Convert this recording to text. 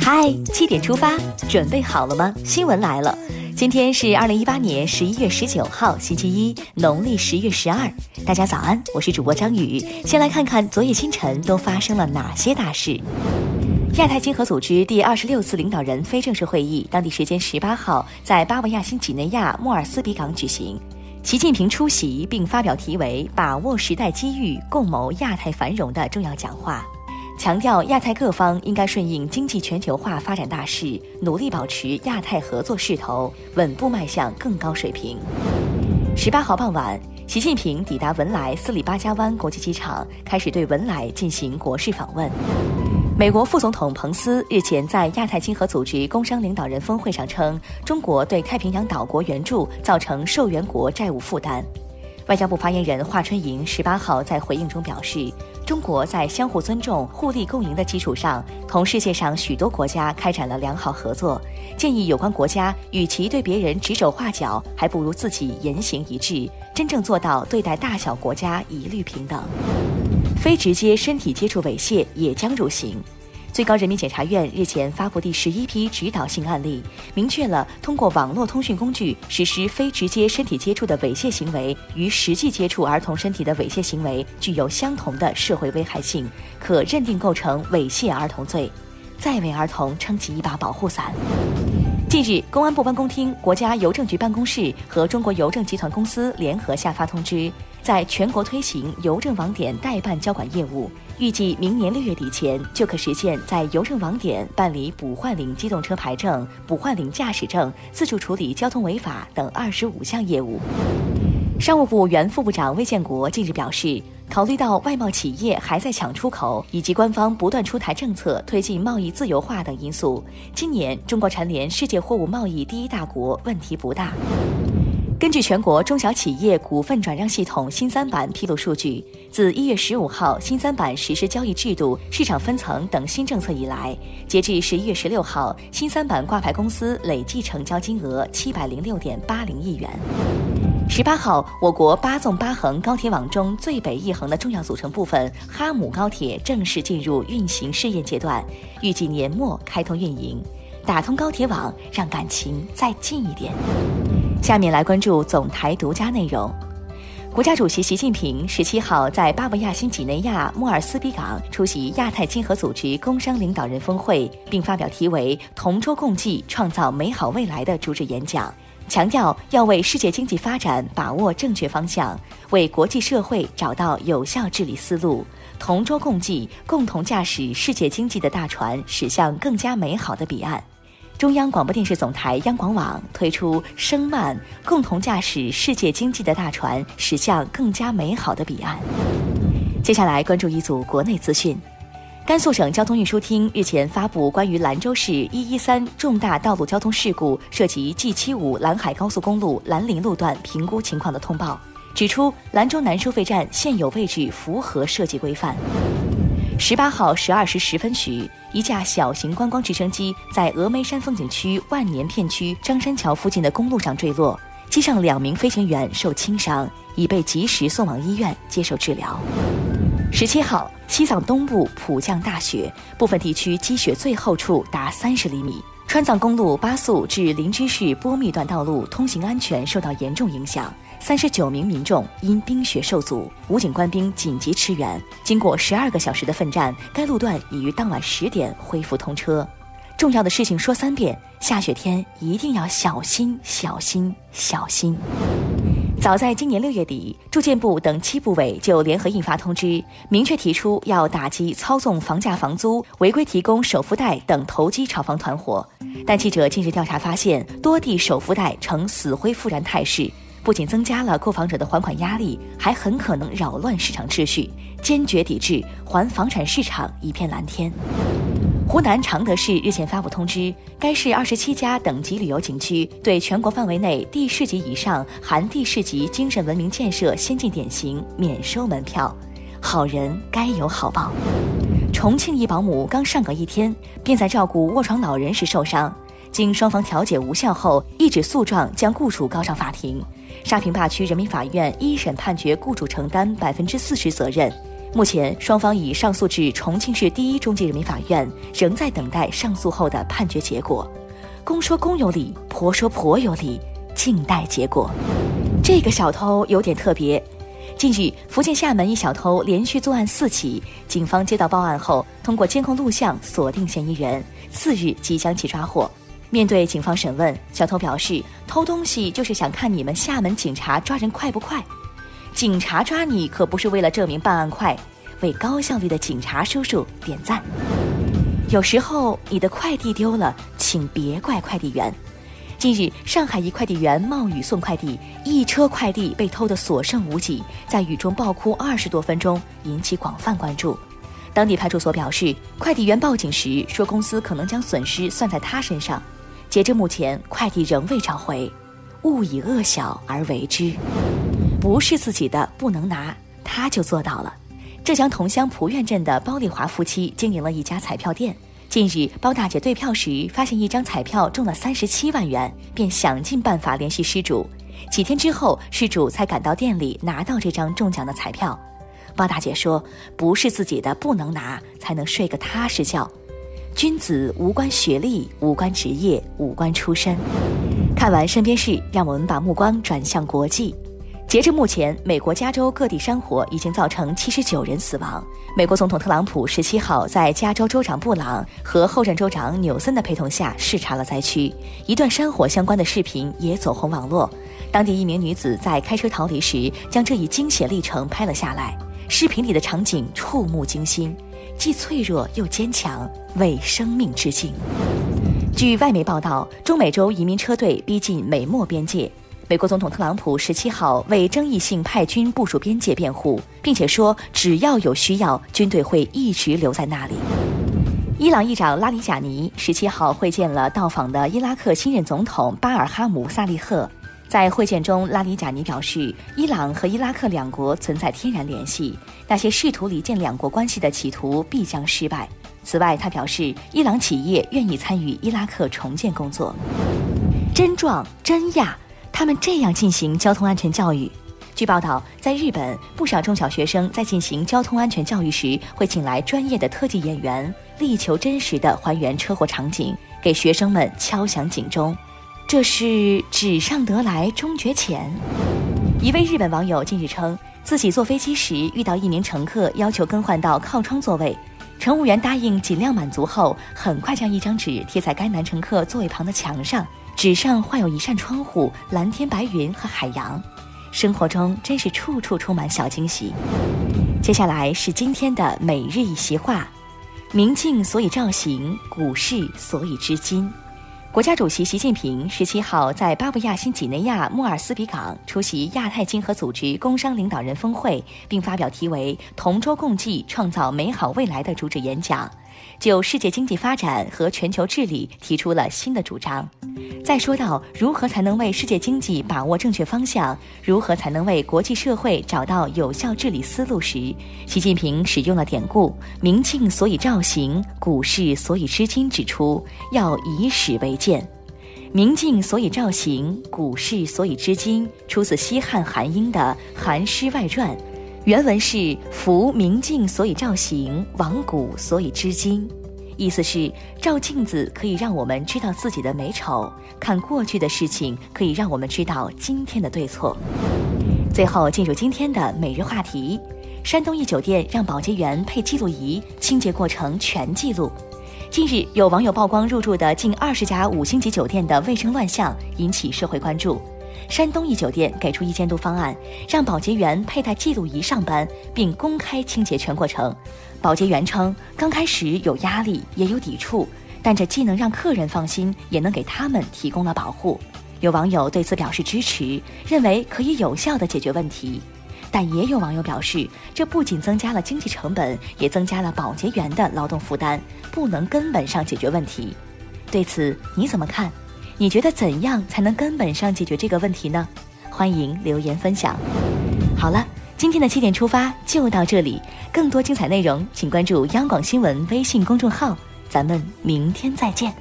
嗨，七点出发，准备好了吗？新闻来了，今天是二零一八年十一月十九号，星期一，农历十月十二。大家早安，我是主播张宇。先来看看昨夜今晨都发生了哪些大事。亚太经合组织第二十六次领导人非正式会议，当地时间十八号在巴布亚新几内亚莫尔斯比港举行。习近平出席并发表题为“把握时代机遇，共谋亚太繁荣”的重要讲话，强调亚太各方应该顺应经济全球化发展大势，努力保持亚太合作势头，稳步迈向更高水平。十八号傍晚，习近平抵达文莱斯里巴加湾国际机场，开始对文莱进行国事访问。美国副总统彭斯日前在亚太经合组织工商领导人峰会上称，中国对太平洋岛国援助造成受援国债务负担。外交部发言人华春莹十八号在回应中表示，中国在相互尊重、互利共赢的基础上，同世界上许多国家开展了良好合作，建议有关国家与其对别人指手画脚，还不如自己言行一致，真正做到对待大小国家一律平等。非直接身体接触猥亵也将入刑。最高人民检察院日前发布第十一批指导性案例，明确了通过网络通讯工具实施非直接身体接触的猥亵行为，与实际接触儿童身体的猥亵行为具有相同的社会危害性，可认定构成猥亵儿童罪，再为儿童撑起一把保护伞。近日，公安部办公厅、国家邮政局办公室和中国邮政集团公司联合下发通知。在全国推行邮政网点代办交管业务，预计明年六月底前就可实现在邮政网点办理补换领机动车牌证、补换领驾驶证、自助处理交通违法等二十五项业务。商务部原副部长魏建国近日表示，考虑到外贸企业还在抢出口，以及官方不断出台政策推进贸易自由化等因素，今年中国蝉联世界货物贸易第一大国问题不大。根据全国中小企业股份转让系统新三板披露数据，自一月十五号新三板实施交易制度、市场分层等新政策以来，截至十一月十六号，新三板挂牌公司累计成交金额七百零六点八零亿元。十八号，我国八纵八横高铁网中最北一横的重要组成部分哈姆高铁正式进入运行试验阶段，预计年末开通运营，打通高铁网，让感情再近一点。下面来关注总台独家内容。国家主席习近平十七号在巴布亚新几内亚莫尔斯比港出席亚太经合组织工商领导人峰会，并发表题为“同舟共济，创造美好未来”的主旨演讲，强调要为世界经济发展把握正确方向，为国际社会找到有效治理思路，同舟共济，共同驾驶世界经济的大船驶向更加美好的彼岸。中央广播电视总台央广网推出“声慢”，共同驾驶世界经济的大船，驶向更加美好的彼岸。接下来关注一组国内资讯：甘肃省交通运输厅日前发布关于兰州市一一三重大道路交通事故涉及 G 七五兰海高速公路兰陵路段评估情况的通报，指出兰州南收费站现有位置符合设计规范。十八号十二时十分许，一架小型观光直升机在峨眉山风景区万年片区张山桥附近的公路上坠落，机上两名飞行员受轻伤，已被及时送往医院接受治疗。十七号，西藏东部普降大雪，部分地区积雪最厚处达三十厘米，川藏公路八宿至林芝市波密段道路通行安全受到严重影响。三十九名民众因冰雪受阻，武警官兵紧急驰援。经过十二个小时的奋战，该路段已于当晚十点恢复通车。重要的事情说三遍：下雪天一定要小心、小心、小心。早在今年六月底，住建部等七部委就联合印发通知，明确提出要打击操纵房价、房租、违规提供首付贷等投机炒房团伙。但记者近日调查发现，多地首付贷呈死灰复燃态势。不仅增加了购房者的还款压力，还很可能扰乱市场秩序，坚决抵制，还房产市场一片蓝天。湖南常德市日前发布通知，该市二十七家等级旅游景区对全国范围内地市级以上含地市级精神文明建设先进典型免收门票。好人该有好报。重庆一保姆刚上岗一天，便在照顾卧床老人时受伤，经双方调解无效后，一纸诉状将雇主告上法庭。沙坪坝区人民法院一审判决雇主承担百分之四十责任，目前，双方已上诉至重庆市第一中级人民法院，仍在等待上诉后的判决结果。公说公有理，婆说婆有理，静待结果。这个小偷有点特别。近日，福建厦门一小偷连续作案四起，警方接到报案后，通过监控录像锁定嫌疑人，次日即将其抓获。面对警方审问，小偷表示偷东西就是想看你们厦门警察抓人快不快。警察抓你可不是为了证明办案快，为高效率的警察叔叔点赞。有时候你的快递丢了，请别怪快递员。近日，上海一快递员冒雨送快递，一车快递被偷得所剩无几，在雨中暴哭二十多分钟，引起广泛关注。当地派出所表示，快递员报警时说公司可能将损失算在他身上。截至目前，快递仍未找回。勿以恶小而为之，不是自己的不能拿，他就做到了。浙江桐乡蒲院镇的包丽华夫妻经营了一家彩票店。近日，包大姐兑票时发现一张彩票中了三十七万元，便想尽办法联系失主。几天之后，失主才赶到店里拿到这张中奖的彩票。包大姐说：“不是自己的不能拿，才能睡个踏实觉。君子无关学历，无关职业，无关出身。”看完身边事，让我们把目光转向国际。截至目前，美国加州各地山火已经造成七十九人死亡。美国总统特朗普十七号在加州州长布朗和后任州长纽森的陪同下视察了灾区，一段山火相关的视频也走红网络。当地一名女子在开车逃离时，将这一惊险历程拍了下来。视频里的场景触目惊心，既脆弱又坚强，为生命致敬。据外媒报道，中美洲移民车队逼近美墨边界。美国总统特朗普十七号为争议性派军部署边界辩护，并且说，只要有需要，军队会一直留在那里。伊朗议长拉里贾尼十七号会见了到访的伊拉克新任总统巴尔哈姆·萨利赫。在会见中，拉里贾尼表示，伊朗和伊拉克两国存在天然联系，那些试图离间两国关系的企图必将失败。此外，他表示，伊朗企业愿意参与伊拉克重建工作。真壮真亚。他们这样进行交通安全教育。据报道，在日本，不少中小学生在进行交通安全教育时，会请来专业的特技演员，力求真实的还原车祸场景，给学生们敲响警钟。这是纸上得来终觉浅。一位日本网友近日称，自己坐飞机时遇到一名乘客要求更换到靠窗座位，乘务员答应尽量满足后，很快将一张纸贴在该男乘客座位旁的墙上。纸上画有一扇窗户、蓝天白云和海洋，生活中真是处处充满小惊喜。接下来是今天的每日一席话：明镜所以照形，古事所以知今。国家主席习近平十七号在巴布亚新几内亚莫尔斯比港出席亚太经合组织工商领导人峰会，并发表题为“同舟共济，创造美好未来”的主旨演讲。就世界经济发展和全球治理提出了新的主张。在说到如何才能为世界经济把握正确方向，如何才能为国际社会找到有效治理思路时，习近平使用了典故“明镜所以照形，古事所以知今”，指出要以史为鉴。“明镜所以照形，古事所以知今”出自西汉韩婴的《韩诗外传》。原文是“夫明镜所以照形，往古所以知今”，意思是照镜子可以让我们知道自己的美丑，看过去的事情可以让我们知道今天的对错。最后进入今天的每日话题：山东一酒店让保洁员配记录仪，清洁过程全记录。近日有网友曝光入住的近二十家五星级酒店的卫生乱象，引起社会关注。山东一酒店给出一监督方案，让保洁员佩戴记录仪上班，并公开清洁全过程。保洁员称，刚开始有压力，也有抵触，但这既能让客人放心，也能给他们提供了保护。有网友对此表示支持，认为可以有效地解决问题。但也有网友表示，这不仅增加了经济成本，也增加了保洁员的劳动负担，不能根本上解决问题。对此你怎么看？你觉得怎样才能根本上解决这个问题呢？欢迎留言分享。好了，今天的七点出发就到这里，更多精彩内容请关注央广新闻微信公众号，咱们明天再见。